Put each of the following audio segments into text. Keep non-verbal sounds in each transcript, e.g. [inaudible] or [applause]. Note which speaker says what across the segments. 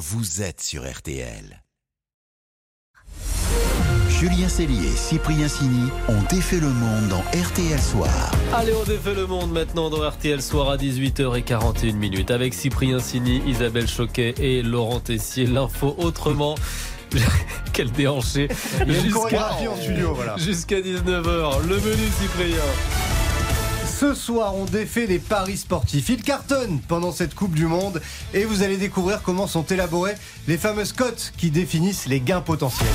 Speaker 1: vous êtes sur RTL. Julien Cellier et Cyprien Sini ont défait le monde dans RTL Soir.
Speaker 2: Allez, on défait le monde maintenant dans RTL Soir à 18h41 minutes avec Cyprien Sini, Isabelle Choquet et Laurent Tessier. L'info autrement. [laughs] Quel déhanché.
Speaker 3: Jusqu'à voilà.
Speaker 2: Jusqu'à 19h. Le menu Cyprien.
Speaker 3: Ce soir, on défait les paris sportifs. Ils cartonnent pendant cette Coupe du Monde et vous allez découvrir comment sont élaborées les fameuses cotes qui définissent les gains potentiels.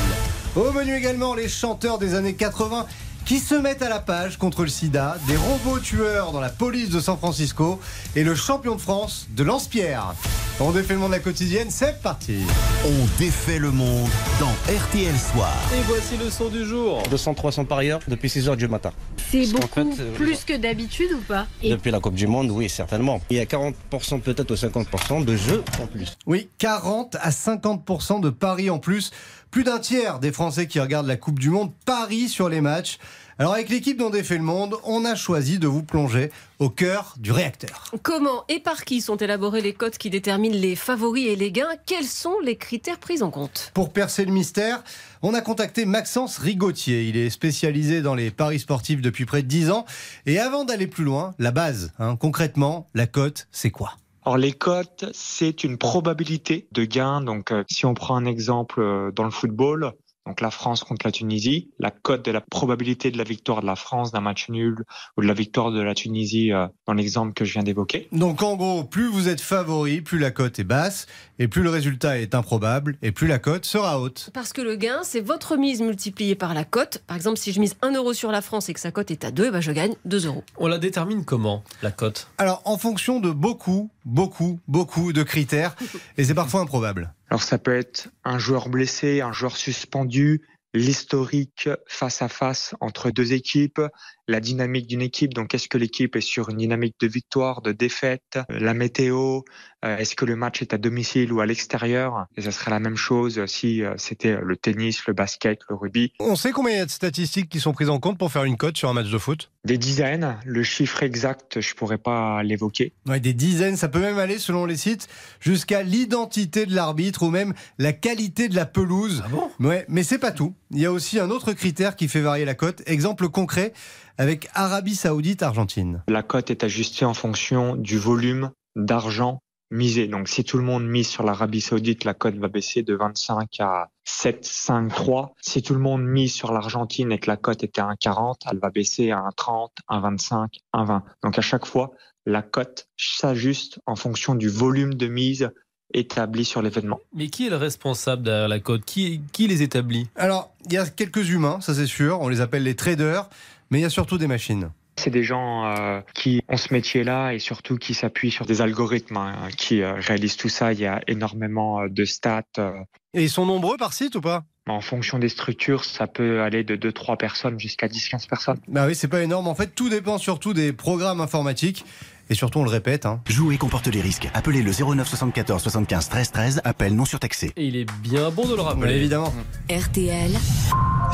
Speaker 3: Au menu également, les chanteurs des années 80 qui se mettent à la page contre le sida, des robots tueurs dans la police de San Francisco et le champion de France de lance-pierre. On défait le monde de la quotidienne, c'est parti.
Speaker 1: On défait le monde dans RTL Soir.
Speaker 2: Et voici le son du jour.
Speaker 4: 200-300 parieurs depuis 6 h du matin.
Speaker 5: C'est beaucoup euh, plus que d'habitude ou pas?
Speaker 4: Depuis la Coupe du Monde, oui, certainement. Il y a 40% peut-être ou 50% de jeux en plus.
Speaker 3: Oui, 40 à 50% de paris en plus plus d'un tiers des Français qui regardent la Coupe du Monde parient sur les matchs. Alors avec l'équipe dont défait le monde, on a choisi de vous plonger au cœur du réacteur.
Speaker 5: Comment et par qui sont élaborées les cotes qui déterminent les favoris et les gains? Quels sont les critères pris en compte?
Speaker 3: Pour percer le mystère, on a contacté Maxence Rigotier. Il est spécialisé dans les paris sportifs depuis près de 10 ans. Et avant d'aller plus loin, la base, hein, concrètement, la cote, c'est quoi?
Speaker 6: Alors les cotes, c'est une probabilité de gain. Donc euh, si on prend un exemple euh, dans le football, donc la France contre la Tunisie, la cote de la probabilité de la victoire de la France d'un match nul ou de la victoire de la Tunisie euh, dans l'exemple que je viens d'évoquer.
Speaker 3: Donc en gros, plus vous êtes favori, plus la cote est basse, et plus le résultat est improbable, et plus la cote sera haute.
Speaker 5: Parce que le gain, c'est votre mise multipliée par la cote. Par exemple, si je mise 1 euro sur la France et que sa cote est à 2, ben je gagne 2 euros.
Speaker 2: On la détermine comment, la cote?
Speaker 3: Alors en fonction de beaucoup, beaucoup, beaucoup de critères, et c'est parfois improbable.
Speaker 6: Alors ça peut être un joueur blessé, un joueur suspendu, l'historique face à face entre deux équipes, la dynamique d'une équipe. Donc, est-ce que l'équipe est sur une dynamique de victoire, de défaite La météo, euh, est-ce que le match est à domicile ou à l'extérieur? Et ça serait la même chose si euh, c'était le tennis, le basket, le rugby.
Speaker 3: On sait combien il y a de statistiques qui sont prises en compte pour faire une cote sur un match de foot?
Speaker 6: Des dizaines. Le chiffre exact, je pourrais pas l'évoquer.
Speaker 3: Ouais, des dizaines. Ça peut même aller, selon les sites, jusqu'à l'identité de l'arbitre ou même la qualité de la pelouse.
Speaker 2: Ah bon?
Speaker 3: Ouais, mais c'est pas tout. Il y a aussi un autre critère qui fait varier la cote. Exemple concret avec Arabie Saoudite Argentine.
Speaker 6: La cote est ajustée en fonction du volume d'argent misé. Donc si tout le monde mise sur l'Arabie Saoudite, la cote va baisser de 25 à 7, 5, 3. Si tout le monde mise sur l'Argentine et que la cote était à 1,40, elle va baisser à 1,30, 1,25, 1,20. Donc à chaque fois, la cote s'ajuste en fonction du volume de mise établi sur l'événement.
Speaker 2: Mais qui est le responsable derrière la cote? Qui, qui les établit?
Speaker 3: Alors, il y a quelques humains, ça c'est sûr, on les appelle les traders, mais il y a surtout des machines.
Speaker 6: C'est des gens euh, qui ont ce métier-là et surtout qui s'appuient sur des algorithmes hein, qui euh, réalisent tout ça. Il y a énormément euh, de stats.
Speaker 3: Et ils sont nombreux par site ou pas?
Speaker 6: En fonction des structures, ça peut aller de 2-3 personnes jusqu'à 10-15 personnes.
Speaker 3: Bah oui, c'est pas énorme. En fait, tout dépend surtout des programmes informatiques. Et surtout, on le répète. Hein.
Speaker 1: Jouer comporte les risques. Appelez le 09 74 75 13 13. Appel non surtaxé.
Speaker 2: Et il est bien bon de le rappeler.
Speaker 3: évidemment.
Speaker 5: RTL.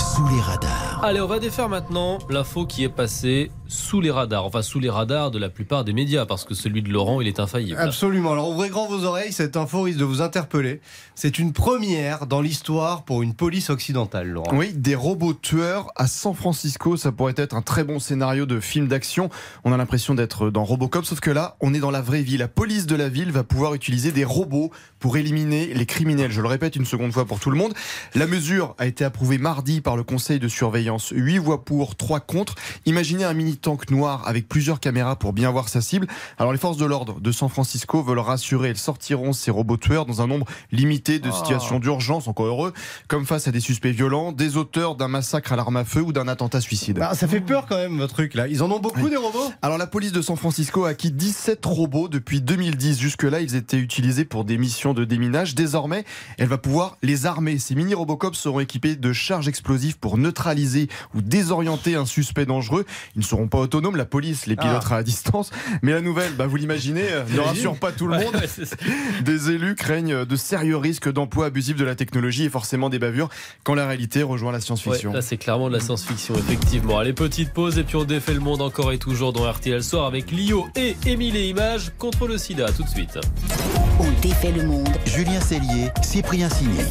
Speaker 1: Sous les radars.
Speaker 2: Allez, on va défaire maintenant l'info qui est passée sous les radars. Enfin, sous les radars de la plupart des médias, parce que celui de Laurent, il est infaillible.
Speaker 3: Absolument. Alors, ouvrez grand vos oreilles. Cette info risque de vous interpeller. C'est une première dans l'histoire pour une police occidentale, Laurent.
Speaker 7: Oui, des robots tueurs à San Francisco. Ça pourrait être un très bon scénario de film d'action. On a l'impression d'être dans Robocop, sauf que là, on est dans la vraie vie. La police de la ville va pouvoir utiliser des robots pour éliminer les criminels. Je le répète une seconde fois pour tout le monde. La mesure a été approuvée mardi par le conseil de surveillance. 8 voix pour, 3 contre. Imaginez un mini tank noir avec plusieurs caméras pour bien voir sa cible. Alors les forces de l'ordre de San Francisco veulent rassurer, elles sortiront ces robots tueurs dans un nombre limité de ah. situations d'urgence, encore heureux, comme face à des suspects violents, des auteurs d'un massacre à l'arme à feu ou d'un attentat suicide.
Speaker 3: Bah, ça fait peur quand même votre truc là. Ils en ont beaucoup des robots
Speaker 7: Alors la police de San Francisco a acquis 17 robots depuis 2010. Jusque-là, ils étaient utilisés pour des missions de déminage. Désormais, elle va pouvoir les armer. Ces mini Robocops seront équipés de charges explosives pour neutraliser ou désorienter un suspect dangereux. Ils ne seront pas autonomes, la police les pilotera à distance. Mais la nouvelle, bah, vous l'imaginez, euh, ne rassure pas tout le monde.
Speaker 2: Ouais, ouais.
Speaker 7: Des élus craignent de sérieux risques d'emploi abusif de la technologie et forcément des bavures quand la réalité rejoint la
Speaker 2: Ouais,
Speaker 7: science-fiction.
Speaker 2: là, c'est clairement de la science-fiction, effectivement. Allez, petite pause et puis on défait le monde encore et toujours dans RTL Soir avec Lio et Émile et Images contre le sida. Tout de suite.
Speaker 1: On défait le monde. Julien Cellier, Cyprien Signé.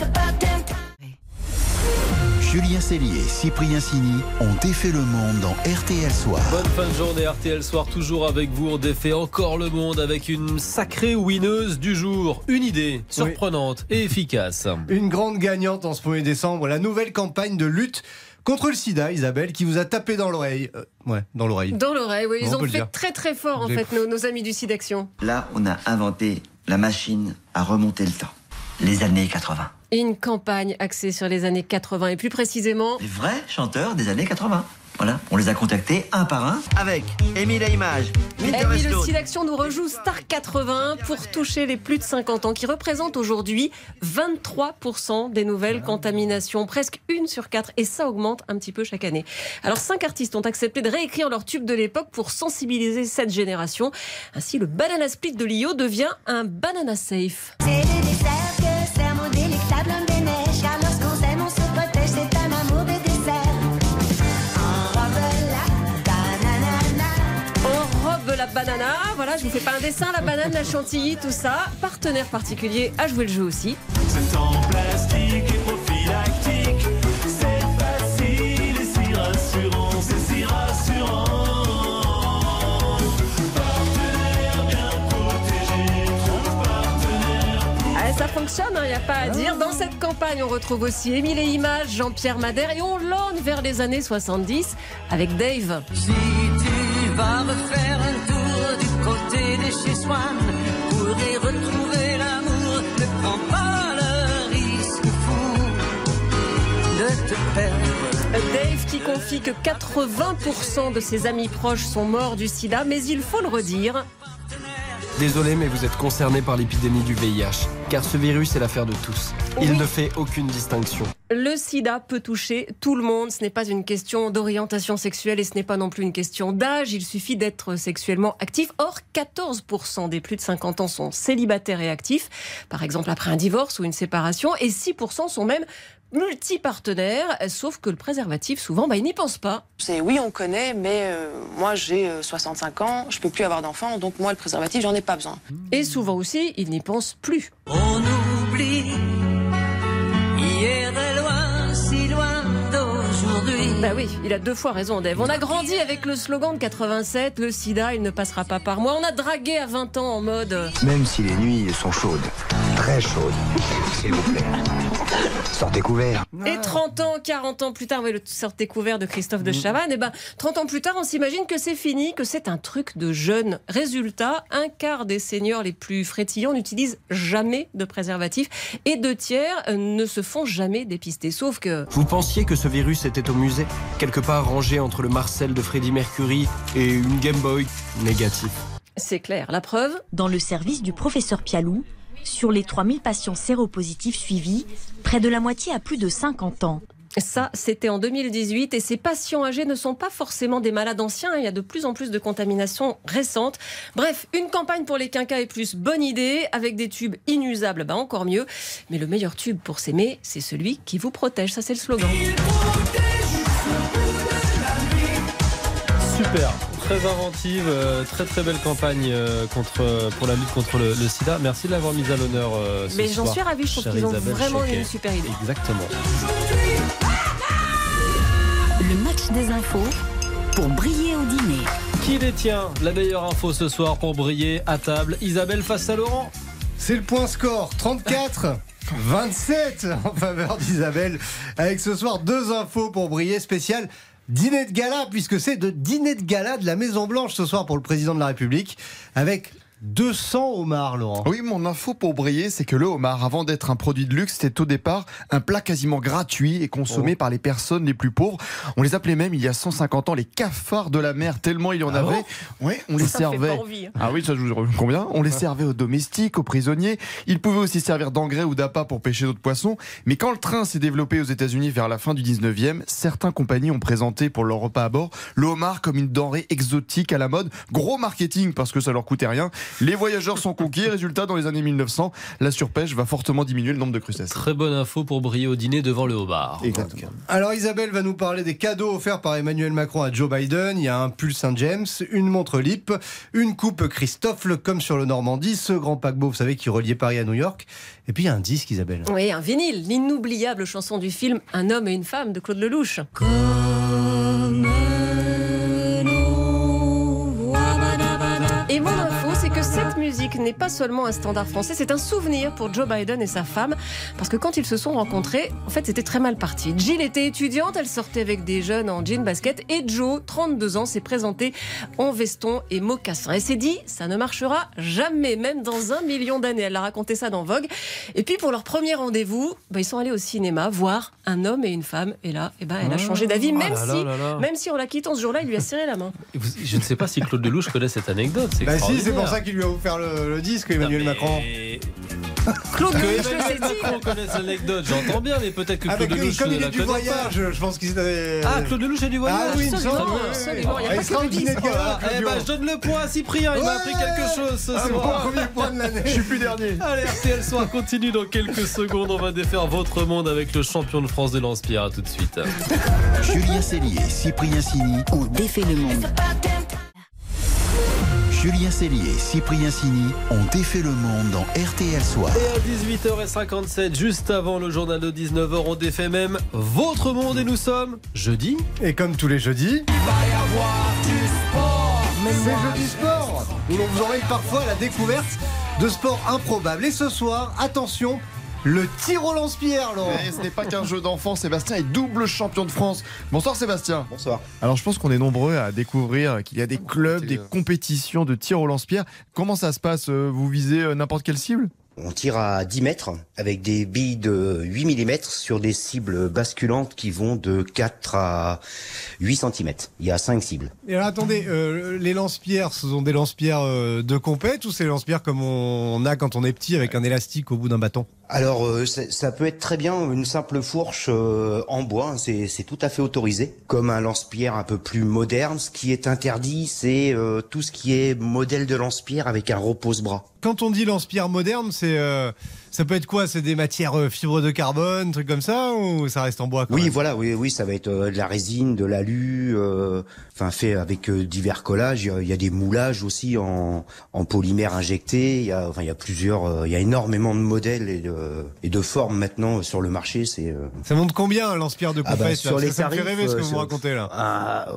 Speaker 1: Julien Cellier, Cyprien Signy ont défait le monde dans RTL Soir.
Speaker 2: Bonne fin de journée RTL Soir, toujours avec vous. On défait encore le monde avec une sacrée winneuse du jour. Une idée surprenante et efficace.
Speaker 3: Une grande gagnante en ce 1er décembre, la nouvelle campagne de lutte contre le sida, Isabelle, qui vous a tapé dans l'oreille. Euh, ouais, dans l'oreille.
Speaker 5: Dans l'oreille, oui. Ils
Speaker 3: On
Speaker 5: ont fait
Speaker 3: dire.
Speaker 5: très très fort en fait, nos, nos amis du SIDAction.
Speaker 8: Là, on a inventé la machine à remonter le temps. Les années 80.
Speaker 5: Une campagne axée sur les années 80 et plus précisément
Speaker 8: Les vrais chanteurs des années 80. Voilà, on les a contactés un par un avec Émile Image,
Speaker 5: Eh oui, le SIDAction nous rejoue Star 80 pour toucher les plus de 50 ans, qui représentent aujourd'hui 23% des nouvelles contaminations, presque une sur quatre, et ça augmente un petit peu chaque année. Alors, cinq artistes ont accepté de réécrire leur tube de l'époque pour sensibiliser cette génération. Ainsi, le Banana Split de Lio devient un Banana Safe.
Speaker 9: C'est
Speaker 5: banana, voilà, je vous fais pas un dessin, la banane, la chantilly, tout ça. Partenaire particulier à jouer le jeu aussi.
Speaker 10: C'est en plastique
Speaker 5: Fonctionne, il n'y a pas à dire. Dans cette campagne, on retrouve aussi Émile et Images, Jean-Pierre Madère, et on lorne vers les années 70 avec Dave.
Speaker 10: Si tu vas refaire un tour du côté de chez Swan pour y retrouver l'amour, ne prends pas le risque fou de te perdre.
Speaker 5: Dave qui confie que 80% de ses amis proches sont morts du sida, mais il faut le redire,
Speaker 11: Désolé, mais vous êtes concerné par l'épidémie du VIH, car ce virus est l'affaire de tous. Il
Speaker 5: Oui.
Speaker 11: ne fait aucune distinction.
Speaker 5: le sida peut toucher tout le monde. Ce n'est pas une question d'orientation sexuelle et ce n'est pas non plus une question d'âge. Il suffit d'être sexuellement actif. Or, 14% des plus de 50 ans sont célibataires et actifs, par exemple après un divorce ou une séparation, et 6% sont même multipartenaires, sauf que le préservatif, souvent, bah, ils n'y pensent pas.
Speaker 12: C'est oui, on connaît, mais euh, moi j'ai euh, 65 ans, je peux plus avoir d'enfants, donc moi le préservatif, j'en ai pas besoin.
Speaker 5: Et souvent aussi, ils n'y pensent plus.
Speaker 10: On oublie hier est loin, si loin d'aujourd'hui.
Speaker 5: Bah oui, il a deux fois raison, Dave. On a grandi avec le slogan de 87, le sida, il ne passera pas par moi. On a dragué à 20 ans en mode... euh,
Speaker 13: Même si les nuits sont chaudes, très chaudes, s'il vous plaît, sortez couverts.
Speaker 5: Et 30 ans, 40 ans plus tard, oui, le sort découvert de Christophe de Chavannes, et ben 30 ans plus tard, on s'imagine que c'est fini, que c'est un truc de jeune. Résultat, un quart des seniors les plus frétillants n'utilisent jamais de préservatif et deux tiers ne se font jamais dépister. Sauf que
Speaker 11: Vous pensiez que ce virus était au musée, quelque part rangé entre le Marcel de Freddie Mercury et une Game Boy négatif.
Speaker 5: c'est clair, la preuve
Speaker 14: Dans le service du professeur Pialou, sur les 3000 patients séropositifs suivis, près de la moitié a plus de 50 ans.
Speaker 5: Ça, c'était en 2018 et ces patients âgés ne sont pas forcément des malades anciens. Il y a de plus en plus de contaminations récentes. Bref, une campagne pour les quinquas et plus, bonne idée. Avec des tubes inusables, bah encore mieux. Mais le meilleur tube pour s'aimer, c'est celui qui vous protège. Ça, c'est le slogan.
Speaker 2: Super, très inventive, euh, très très belle campagne euh, contre, pour la lutte contre le, le sida. Merci de l'avoir mise à l'honneur. euh, ce
Speaker 5: Mais j'en suis ravie, je trouve qu'ils ont vraiment
Speaker 2: Choquet.
Speaker 5: une super idée.
Speaker 2: Exactement.
Speaker 14: Le match des infos pour briller au dîner.
Speaker 2: Qui détient la meilleure info ce soir pour briller à table Isabelle face à Laurent
Speaker 3: C'est le point score 34 27 en faveur d'Isabelle avec ce soir deux infos pour briller spécial dîner de gala puisque c'est de dîner de gala de la Maison Blanche ce soir pour le président de la République avec 200 homards, Laurent.
Speaker 7: Oui, mon info pour briller, c'est que le homard, avant d'être un produit de luxe, c'était au départ un plat quasiment gratuit et consommé
Speaker 3: Oh.
Speaker 7: par les personnes les plus pauvres. On les appelait même, il y a 150 ans, les cafards de la mer, tellement il y en
Speaker 3: Ah
Speaker 7: avait.
Speaker 3: bon
Speaker 7: oui, on les
Speaker 5: Ça fait
Speaker 7: servait.
Speaker 5: pas envie, hein.
Speaker 7: Ah oui, ça je vous combien? On les servait aux domestiques, aux prisonniers. Ils pouvaient aussi servir d'engrais ou d'appât pour pêcher d'autres poissons. Mais quand le train s'est développé aux États-Unis vers la fin du 19e, certaines compagnies ont présenté pour leur repas à bord le homard comme une denrée exotique à la mode. Gros marketing parce que ça leur coûtait rien. Les voyageurs sont conquis. Résultat, dans les années 1900, la surpêche va fortement diminuer le nombre de crustacés.
Speaker 2: Très bonne info pour briller au dîner devant le homard.
Speaker 7: Exactement.
Speaker 3: Alors Isabelle va nous parler des cadeaux offerts par Emmanuel Macron à Joe Biden. Il y a un pull Saint-James, une montre Lip, une coupe Christophe, comme sur le Normandie, ce grand paquebot, vous savez, qui reliait Paris à New York. Et puis il y a un disque, Isabelle.
Speaker 5: Oui, un vinyle, l'inoubliable chanson du film Un homme et une femme de Claude Lelouch. Info, c'est que cette musique n'est pas seulement un standard français, c'est un souvenir pour Joe Biden et sa femme. Parce que quand ils se sont rencontrés, en fait, c'était très mal parti. Jill était étudiante, elle sortait avec des jeunes en jean basket. Et Joe, 32 ans, s'est présenté en veston et mocassin. Et s'est dit, ça ne marchera jamais, même dans un million d'années. Elle a raconté ça dans Vogue. Et puis, pour leur premier rendez-vous, bah, ils sont allés au cinéma voir un homme et une femme. Et là, eh ben, elle a changé d'avis,
Speaker 2: Ah
Speaker 5: même,
Speaker 2: là
Speaker 5: si,
Speaker 2: là là.
Speaker 5: même si en la quittant ce jour-là, il lui a serré la main.
Speaker 2: Je ne sais pas si Claude Lelouch connaît cette anecdote. c'est
Speaker 3: Bah si, c'est pour ça qu'il lui a offert le, le disque, Emmanuel Macron. [laughs]
Speaker 5: Claude
Speaker 2: Que
Speaker 5: Lelouch.
Speaker 2: Macron connaisse l'anecdote, j'entends bien, mais peut-être que Claude
Speaker 3: Avec,
Speaker 2: Lelouch
Speaker 3: comme
Speaker 2: ne
Speaker 3: il
Speaker 2: la
Speaker 3: est du
Speaker 2: pas.
Speaker 3: voyage, je pense qu'il s'est...
Speaker 2: Ah, Claude Lelouch est du voyage
Speaker 3: Ah oui, il me semble, gala,
Speaker 2: Eh ben, je donne le point à Cyprien, il m'a appris quelque chose ce
Speaker 3: Ah,
Speaker 2: soir.
Speaker 3: Premier point de l'année. [laughs]
Speaker 7: Je suis plus dernier.
Speaker 2: Allez, RTL Soir continue dans quelques secondes. On va défaire votre monde avec le champion de France de lance-pierre. À tout de suite.
Speaker 1: Julien Cellier, Cyprien Sini.
Speaker 14: On défait le monde.
Speaker 1: Julien Cellier, Cyprien Sini ont défait le monde dans RTL Soir.
Speaker 2: Et à 18h57, juste avant le journal de 19h, on défait même votre monde et nous sommes jeudi.
Speaker 3: Et comme tous les jeudis, c'est jeudi sport, où l'on vous emmène parfois à la découverte de sports improbables. Et ce soir, attention, le tir au lance-pierre, Laurent.
Speaker 7: Et ce n'est pas qu'un jeu d'enfant, Sébastien est double champion de France. Bonsoir Sébastien.
Speaker 4: Bonsoir.
Speaker 7: Alors je pense qu'on est nombreux à découvrir qu'il y a des clubs, des compétitions de tir au lance-pierre. Comment ça se passe? Vous visez euh, n'importe quelle cible?
Speaker 15: On tire à 10 mètres avec des billes de 8 mm sur des cibles basculantes qui vont de 4 à 8 cm. Il y a 5 cibles.
Speaker 3: Et alors attendez, euh, les lance-pierres, ce sont des lance-pierres euh, de compète ou c'est les lance-pierres comme on a quand on est petit avec un élastique au bout d'un bâton?
Speaker 15: Alors euh, ça, peut être très bien une simple fourche euh, en bois, hein, c'est c'est tout à fait autorisé. Comme un lance-pierre un peu plus moderne, ce qui est interdit, c'est euh, tout ce qui est modèle de lance-pierre avec un repose-bras.
Speaker 3: Quand on dit lance-pierre moderne, c'est euh, ça peut être quoi C'est des matières euh, fibres de carbone, trucs comme ça, ou ça reste en bois quand
Speaker 15: Oui,
Speaker 3: même
Speaker 15: voilà, oui, oui, ça va être euh, de la résine, de l'alu, euh, enfin fait avec euh, divers collages. Il y, a, il y a des moulages aussi en, en polymère injecté. Il y a, enfin, il y a plusieurs, euh, il y a énormément de modèles et de, et de formes maintenant sur le marché. C'est euh,
Speaker 3: Ça monte combien un lance-pierre de
Speaker 15: Ah
Speaker 3: compète
Speaker 15: bah, sur
Speaker 3: Parce que
Speaker 15: les
Speaker 3: Ça me fait
Speaker 15: tarifs,
Speaker 3: rêver ce que vous racontez là.
Speaker 15: ah,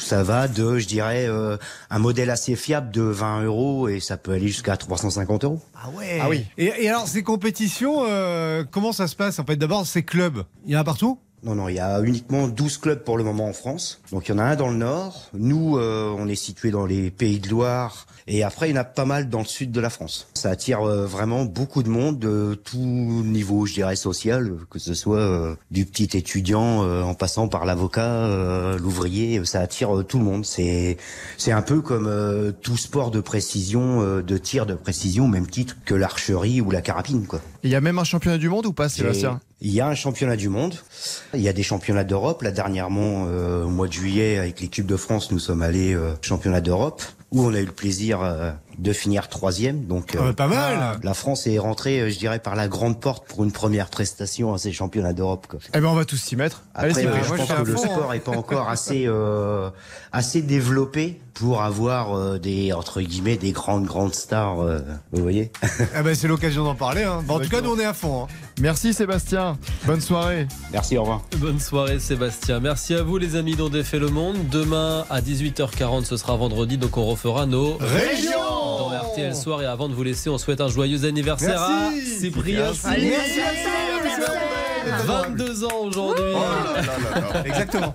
Speaker 15: ça va de, je dirais, euh, un modèle assez fiable de 20 euros et ça peut aller jusqu'à 350 euros.
Speaker 3: Ah ouais. Ah oui. Et, et alors ces compétitions, euh, comment ça se passe En fait, d'abord ces clubs, il y en a partout?
Speaker 15: Non, non, il y a uniquement 12 clubs pour le moment en France. Donc il y en a un dans le nord. Nous, euh, on est situé dans les Pays de Loire. Et après, il y en a pas mal dans le sud de la France. Ça attire euh, vraiment beaucoup de monde de tout niveau, je dirais, social, que ce soit euh, du petit étudiant euh, en passant par l'avocat, l'ouvrier, ça attire tout le monde. C'est c'est un peu comme tout sport de précision, de tir de précision, même titre que l'archerie ou la carabine, quoi.
Speaker 7: Il y a même un championnat du monde ou pas Sébastien
Speaker 15: Il y a un championnat du monde. Il y a des championnats d'Europe. Là, dernièrement, euh, au mois de juillet, avec l'équipe de France, nous sommes allés euh, championnat d'Europe, où on a eu le plaisir euh, de finir troisième. Donc, euh,
Speaker 3: Ah, pas mal.
Speaker 15: La France est rentrée, euh, je dirais, par la grande porte pour une première prestation à ces championnats d'Europe.
Speaker 7: Eh ben on va tous s'y mettre.
Speaker 15: Après,
Speaker 7: Allez,
Speaker 15: euh, je
Speaker 3: moi,
Speaker 15: pense que le
Speaker 3: fond,
Speaker 15: sport
Speaker 3: hein.
Speaker 15: est pas encore assez euh, assez développé pour avoir euh, des entre guillemets des grandes grandes stars. euh, vous voyez
Speaker 3: Ah [laughs] ben c'est l'occasion d'en parler. hein. Bon, en tout cas, nous on est à fond. hein.
Speaker 7: Merci Sébastien. Bonne soirée.
Speaker 15: Merci, au revoir.
Speaker 2: Bonne soirée Sébastien. Merci à vous les amis d'On défait le monde. Demain à 18h40, ce sera vendredi, donc on refera nos
Speaker 3: Régions
Speaker 2: dans RTL Soir. Et avant de vous laisser, on souhaite un joyeux anniversaire à
Speaker 3: Merci.
Speaker 2: Cyprien.
Speaker 3: Allez,
Speaker 2: Sini.
Speaker 3: merci,
Speaker 2: 22 ans aujourd'hui.
Speaker 3: Exactement.